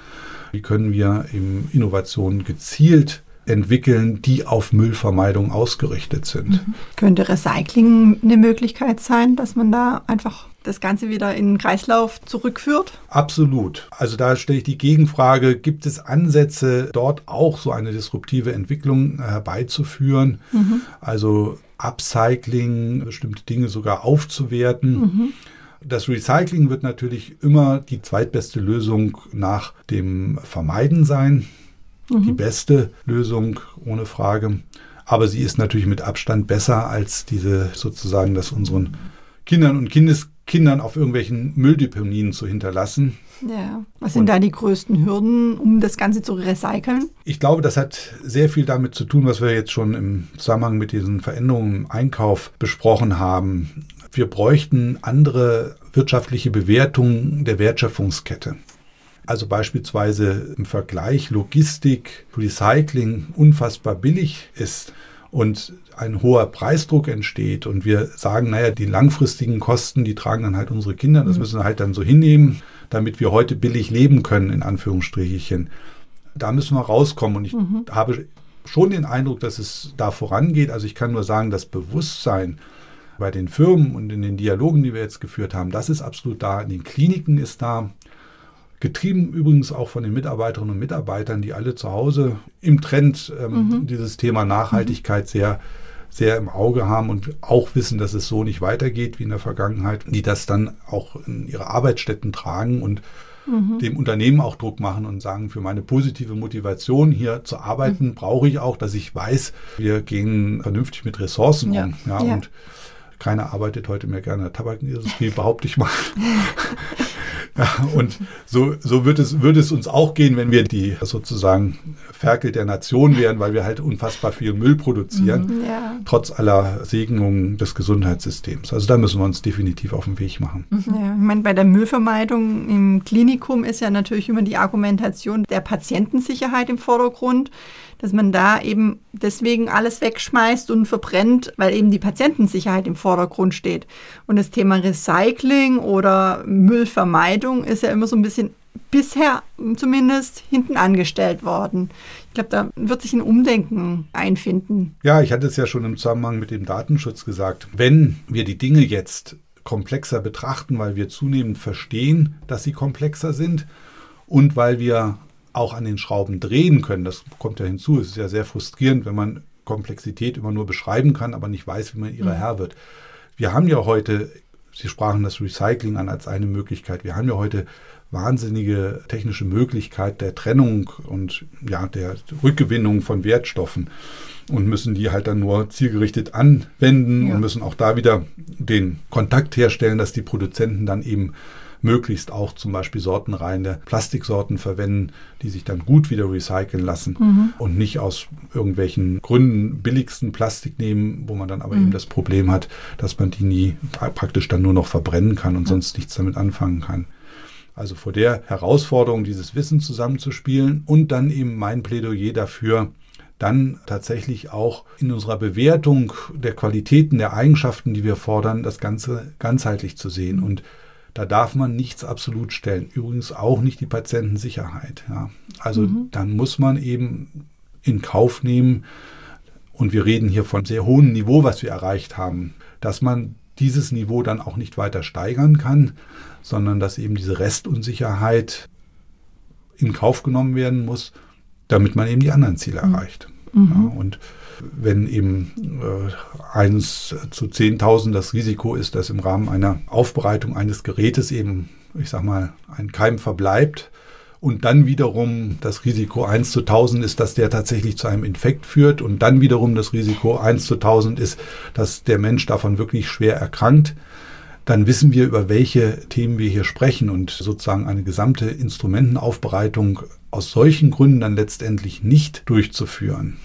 Wie können wir in Innovationen gezielt entwickeln, die auf Müllvermeidung ausgerichtet sind. Mhm. Könnte Recycling eine Möglichkeit sein, dass man da einfach das Ganze wieder in den Kreislauf zurückführt? Absolut. Also da stelle ich die Gegenfrage, gibt es Ansätze, dort auch so eine disruptive Entwicklung herbeizuführen? Mhm. Also Upcycling, bestimmte Dinge sogar aufzuwerten. Mhm. Das Recycling wird natürlich immer die zweitbeste Lösung nach dem Vermeiden sein. Mhm. Die beste Lösung, ohne Frage. Aber sie ist natürlich mit Abstand besser als diese sozusagen, dass unseren Kindern und Kindes Kindern auf irgendwelchen Mülldeponien zu hinterlassen. Ja. Was sind und da die größten Hürden, um das Ganze zu recyceln? Ich glaube, das hat sehr viel damit zu tun, was wir jetzt schon im Zusammenhang mit diesen Veränderungen im Einkauf besprochen haben. Wir bräuchten andere wirtschaftliche Bewertungen der Wertschöpfungskette. Also beispielsweise im Vergleich Logistik, Recycling unfassbar billig ist und ein hoher Preisdruck entsteht und wir sagen, naja, die langfristigen Kosten, die tragen dann halt unsere Kinder, das mhm. müssen wir halt dann so hinnehmen, damit wir heute billig leben können, in Anführungsstrichen. Da müssen wir rauskommen und ich mhm. habe schon den Eindruck, dass es da vorangeht. Also ich kann nur sagen, das Bewusstsein bei den Firmen und in den Dialogen, die wir jetzt geführt haben, das ist absolut da. In den Kliniken ist da. Getrieben übrigens auch von den Mitarbeiterinnen und Mitarbeitern, die alle zu Hause im Trend ähm, mhm. dieses Thema Nachhaltigkeit sehr, sehr im Auge haben und auch wissen, dass es so nicht weitergeht wie in der Vergangenheit, die das dann auch in ihre Arbeitsstätten tragen und mhm. dem Unternehmen auch Druck machen und sagen, für meine positive Motivation hier zu arbeiten, mhm. brauche ich auch, dass ich weiß, wir gehen vernünftig mit Ressourcen ja. um. Ja, ja. Und keiner arbeitet heute mehr gerne in der Tabakindustrie, behaupte ich mal. Ja, und so, so wird, es, würde es uns auch gehen, wenn wir die sozusagen Ferkel der Nation wären, weil wir halt unfassbar viel Müll produzieren, mhm, ja. trotz aller Segnungen des Gesundheitssystems. Also da müssen wir uns definitiv auf den Weg machen. Mhm. Ja, ich meine, bei der Müllvermeidung im Klinikum ist ja natürlich immer die Argumentation der Patientensicherheit im Vordergrund dass man da eben deswegen alles wegschmeißt und verbrennt, weil eben die Patientensicherheit im Vordergrund steht. Und das Thema Recycling oder Müllvermeidung ist ja immer so ein bisschen bisher zumindest hinten angestellt worden. Ich glaube, da wird sich ein Umdenken einfinden. Ja, ich hatte es ja schon im Zusammenhang mit dem Datenschutz gesagt. Wenn wir die Dinge jetzt komplexer betrachten, weil wir zunehmend verstehen, dass sie komplexer sind und weil wir auch an den Schrauben drehen können. Das kommt ja hinzu. Es ist ja sehr frustrierend, wenn man Komplexität immer nur beschreiben kann, aber nicht weiß, wie man ihrer mhm. Herr wird. Wir haben ja heute, Sie sprachen das Recycling an als eine Möglichkeit. Wir haben ja heute wahnsinnige technische Möglichkeit der Trennung und ja, der Rückgewinnung von Wertstoffen und müssen die halt dann nur zielgerichtet anwenden ja. und müssen auch da wieder den Kontakt herstellen, dass die Produzenten dann eben möglichst auch zum Beispiel sortenreine Plastiksorten verwenden, die sich dann gut wieder recyceln lassen mhm. und nicht aus irgendwelchen Gründen billigsten Plastik nehmen, wo man dann aber mhm. eben das Problem hat, dass man die nie praktisch dann nur noch verbrennen kann und sonst nichts damit anfangen kann. Also vor der Herausforderung, dieses Wissen zusammenzuspielen und dann eben mein Plädoyer dafür, dann tatsächlich auch in unserer Bewertung der Qualitäten, der Eigenschaften, die wir fordern, das Ganze ganzheitlich zu sehen. Und da darf man nichts absolut stellen. Übrigens auch nicht die Patientensicherheit. Ja. Also mhm. dann muss man eben in Kauf nehmen, und wir reden hier von sehr hohem Niveau, was wir erreicht haben, dass man dieses Niveau dann auch nicht weiter steigern kann, sondern dass eben diese Restunsicherheit in Kauf genommen werden muss, damit man eben die anderen Ziele mhm. erreicht. Mhm. Ja, und wenn eben äh, eins zu 10.000 das Risiko ist, dass im Rahmen einer Aufbereitung eines Gerätes eben, ich sag mal, ein Keim verbleibt, und dann wiederum das Risiko 1 zu 1000 ist, dass der tatsächlich zu einem Infekt führt und dann wiederum das Risiko 1 zu 1000 ist, dass der Mensch davon wirklich schwer erkrankt, dann wissen wir, über welche Themen wir hier sprechen und sozusagen eine gesamte Instrumentenaufbereitung aus solchen Gründen dann letztendlich nicht durchzuführen.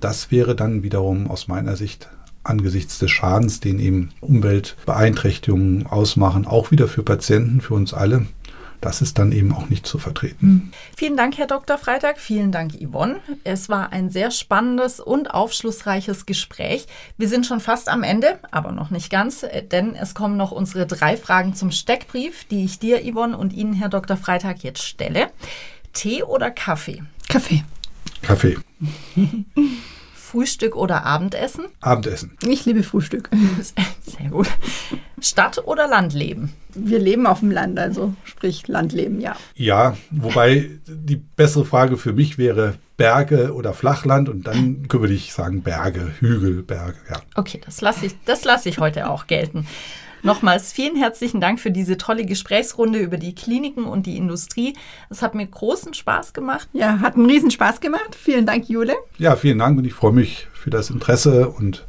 Das wäre dann wiederum aus meiner Sicht angesichts des Schadens, den eben Umweltbeeinträchtigungen ausmachen, auch wieder für Patienten, für uns alle, das ist dann eben auch nicht zu vertreten. Hm. Vielen Dank, Herr Dr. Freitag. Vielen Dank, Yvonne. Es war ein sehr spannendes und aufschlussreiches Gespräch. Wir sind schon fast am Ende, aber noch nicht ganz, denn es kommen noch unsere drei Fragen zum Steckbrief, die ich dir, Yvonne, und Ihnen, Herr Dr. Freitag, jetzt stelle. Tee oder Kaffee? Kaffee. Kaffee. Frühstück oder Abendessen? Abendessen. Ich liebe Frühstück. Sehr gut. Stadt oder Landleben? Wir leben auf dem Land, also sprich Landleben, ja. Ja, wobei die bessere Frage für mich wäre Berge oder Flachland und dann würde ich sagen Berge, Hügel, Berge, ja. Okay, das lasse ich, das ich heute auch gelten. Nochmals vielen herzlichen Dank für diese tolle Gesprächsrunde über die Kliniken und die Industrie. Es hat mir großen Spaß gemacht. Ja, hat einen riesen Spaß gemacht. Vielen Dank, Jule. Ja, vielen Dank und ich freue mich für das Interesse und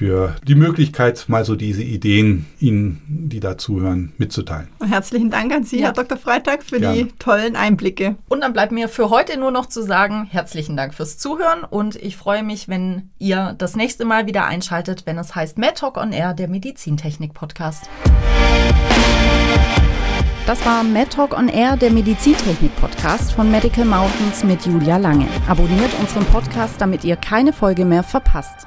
für die Möglichkeit, mal so diese Ideen Ihnen, die da zuhören, mitzuteilen. Herzlichen Dank an Sie, ja. Herr Dr. Freitag, für Gerne. die tollen Einblicke. Und dann bleibt mir für heute nur noch zu sagen, herzlichen Dank fürs Zuhören und ich freue mich, wenn ihr das nächste Mal wieder einschaltet, wenn es heißt Mad Talk on Air, der Medizintechnik-Podcast. Das war Mad Talk on Air, der Medizintechnik-Podcast von Medical Mountains mit Julia Lange. Abonniert unseren Podcast, damit ihr keine Folge mehr verpasst.